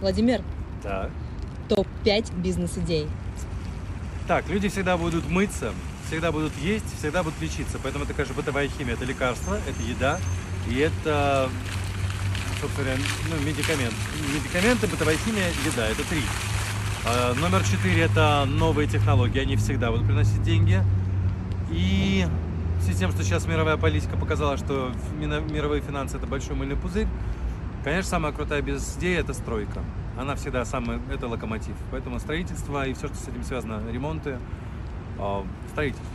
Владимир, Да. топ-5 бизнес-идей. Так, люди всегда будут мыться, всегда будут есть, всегда будут лечиться. Поэтому это, конечно, бытовая химия. Это лекарство, это еда и это, собственно, говоря, ну, медикамент. Медикаменты, бытовая химия, еда. Это три. А, Номер четыре – это новые технологии. Они всегда будут приносить деньги. И в связи с тем, что сейчас мировая политика показала, что мировые финансы – это большой мыльный пузырь, конечно, самая крутая бизнес-идея – это стройка. Она всегда самый, это локомотив. Поэтому строительство и все, что с этим связано, ремонты, а, строительство.